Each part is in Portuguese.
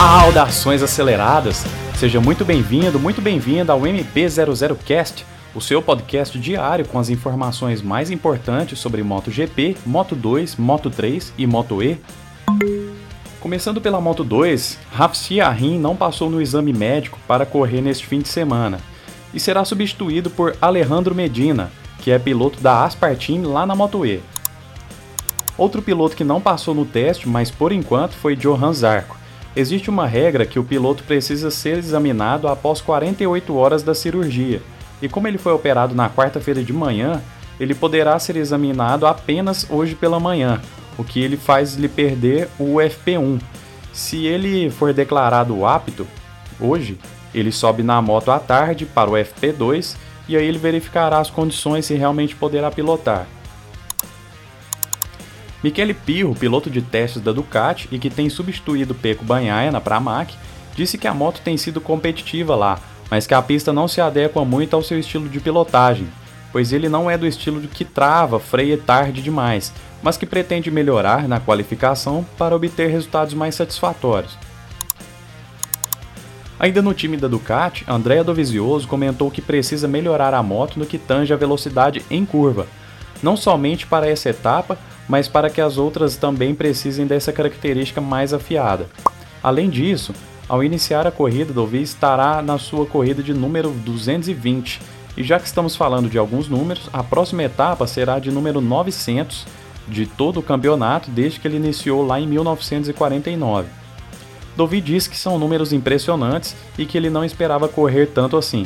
Saudações aceleradas! Seja muito bem-vindo, muito bem-vinda ao MP00Cast, o seu podcast diário com as informações mais importantes sobre MotoGP, Moto2, Moto3 e Moto E. Começando pela Moto 2, Rafsi Arrin não passou no exame médico para correr neste fim de semana e será substituído por Alejandro Medina, que é piloto da Aspar Team lá na Moto E. Outro piloto que não passou no teste, mas por enquanto, foi Johan Zarco. Existe uma regra que o piloto precisa ser examinado após 48 horas da cirurgia, e como ele foi operado na quarta-feira de manhã, ele poderá ser examinado apenas hoje pela manhã, o que ele faz lhe perder o FP1. Se ele for declarado apto hoje, ele sobe na moto à tarde para o FP2 e aí ele verificará as condições se realmente poderá pilotar. Michele Pirro, piloto de testes da Ducati e que tem substituído Peco Banhaia na Pramac, disse que a moto tem sido competitiva lá, mas que a pista não se adequa muito ao seu estilo de pilotagem, pois ele não é do estilo que trava, freia tarde demais, mas que pretende melhorar na qualificação para obter resultados mais satisfatórios. Ainda no time da Ducati, Andrea Dovizioso comentou que precisa melhorar a moto no que tange a velocidade em curva, não somente para essa etapa, mas para que as outras também precisem dessa característica mais afiada. Além disso, ao iniciar a corrida, Dovi estará na sua corrida de número 220, e já que estamos falando de alguns números, a próxima etapa será de número 900 de todo o campeonato desde que ele iniciou lá em 1949. Dovi diz que são números impressionantes e que ele não esperava correr tanto assim.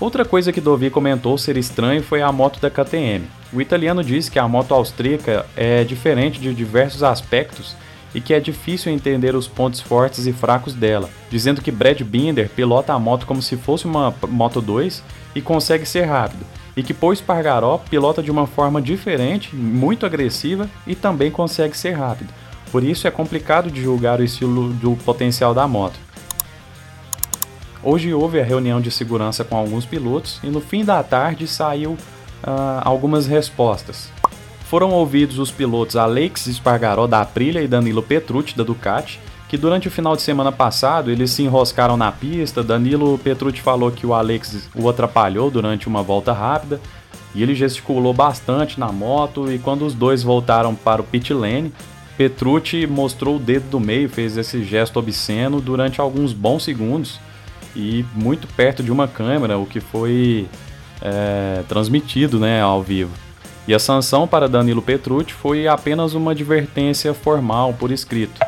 Outra coisa que Dovi comentou ser estranho foi a moto da KTM. O italiano diz que a moto austríaca é diferente de diversos aspectos e que é difícil entender os pontos fortes e fracos dela, dizendo que Brad Binder pilota a moto como se fosse uma Moto 2 e consegue ser rápido, e que Paul Espargaró pilota de uma forma diferente, muito agressiva e também consegue ser rápido. Por isso é complicado de julgar o estilo do potencial da moto. Hoje houve a reunião de segurança com alguns pilotos e no fim da tarde saiu uh, algumas respostas. Foram ouvidos os pilotos Alex Espargaró da Aprilia e Danilo Petrucci da Ducati, que durante o final de semana passado eles se enroscaram na pista. Danilo Petrucci falou que o Alex o atrapalhou durante uma volta rápida e ele gesticulou bastante na moto. E quando os dois voltaram para o pit lane, Petrucci mostrou o dedo do meio, fez esse gesto obsceno durante alguns bons segundos e muito perto de uma câmera, o que foi é, transmitido né, ao vivo. E a sanção para Danilo Petrucci foi apenas uma advertência formal por escrito.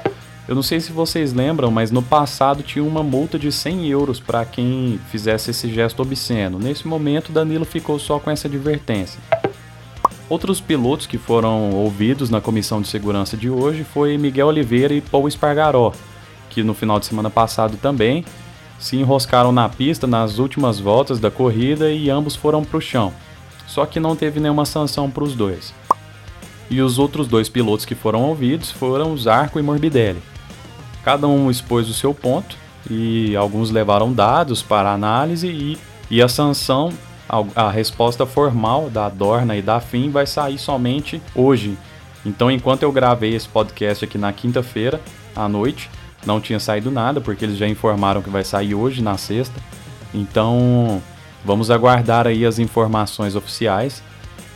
Eu não sei se vocês lembram, mas no passado tinha uma multa de 100 euros para quem fizesse esse gesto obsceno. Nesse momento, Danilo ficou só com essa advertência. Outros pilotos que foram ouvidos na comissão de segurança de hoje foi Miguel Oliveira e Paul Espargaró, que no final de semana passado também se enroscaram na pista nas últimas voltas da corrida e ambos foram para o chão. Só que não teve nenhuma sanção para os dois. E os outros dois pilotos que foram ouvidos foram Zarco e Morbidelli. Cada um expôs o seu ponto e alguns levaram dados para análise e, e a sanção, a, a resposta formal da Dorna e da FIM vai sair somente hoje. Então, enquanto eu gravei esse podcast aqui na quinta-feira à noite, não tinha saído nada, porque eles já informaram que vai sair hoje, na sexta. Então, vamos aguardar aí as informações oficiais.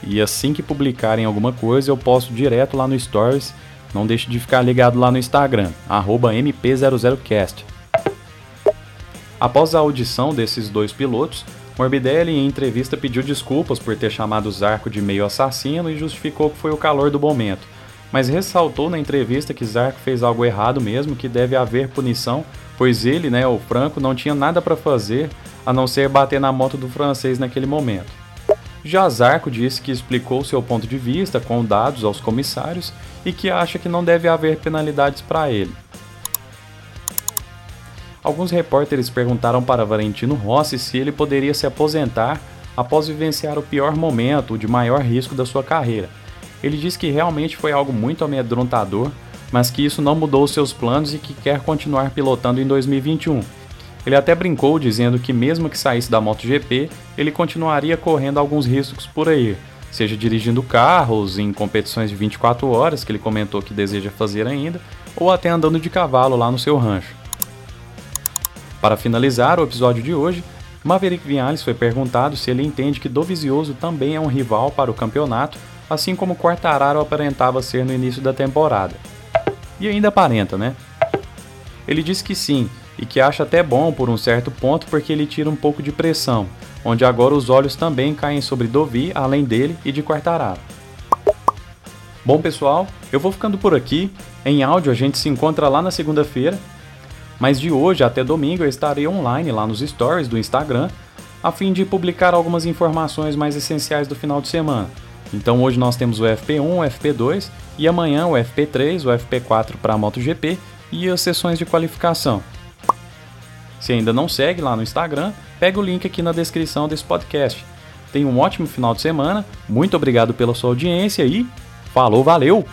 E assim que publicarem alguma coisa, eu posto direto lá no Stories. Não deixe de ficar ligado lá no Instagram, MP00cast. Após a audição desses dois pilotos, Morbidelli em entrevista pediu desculpas por ter chamado Zarco de meio assassino e justificou que foi o calor do momento mas ressaltou na entrevista que Zarco fez algo errado mesmo, que deve haver punição, pois ele, né, o Franco, não tinha nada para fazer a não ser bater na moto do francês naquele momento. Já Zarco disse que explicou seu ponto de vista com dados aos comissários e que acha que não deve haver penalidades para ele. Alguns repórteres perguntaram para Valentino Rossi se ele poderia se aposentar após vivenciar o pior momento, o de maior risco da sua carreira, ele diz que realmente foi algo muito amedrontador, mas que isso não mudou seus planos e que quer continuar pilotando em 2021. Ele até brincou dizendo que mesmo que saísse da MotoGP, ele continuaria correndo alguns riscos por aí, seja dirigindo carros em competições de 24 horas, que ele comentou que deseja fazer ainda, ou até andando de cavalo lá no seu rancho. Para finalizar o episódio de hoje, Maverick Vinales foi perguntado se ele entende que Dovizioso também é um rival para o campeonato, assim como Quartararo aparentava ser no início da temporada. E ainda aparenta, né? Ele disse que sim, e que acha até bom por um certo ponto porque ele tira um pouco de pressão, onde agora os olhos também caem sobre Dovi, além dele e de Quartararo. Bom pessoal, eu vou ficando por aqui. Em áudio a gente se encontra lá na segunda-feira, mas de hoje até domingo eu estarei online lá nos stories do Instagram, a fim de publicar algumas informações mais essenciais do final de semana. Então hoje nós temos o FP1, o FP2 e amanhã o FP3, o FP4 para a MotoGP e as sessões de qualificação. Se ainda não segue lá no Instagram, pega o link aqui na descrição desse podcast. Tenha um ótimo final de semana, muito obrigado pela sua audiência e falou, valeu!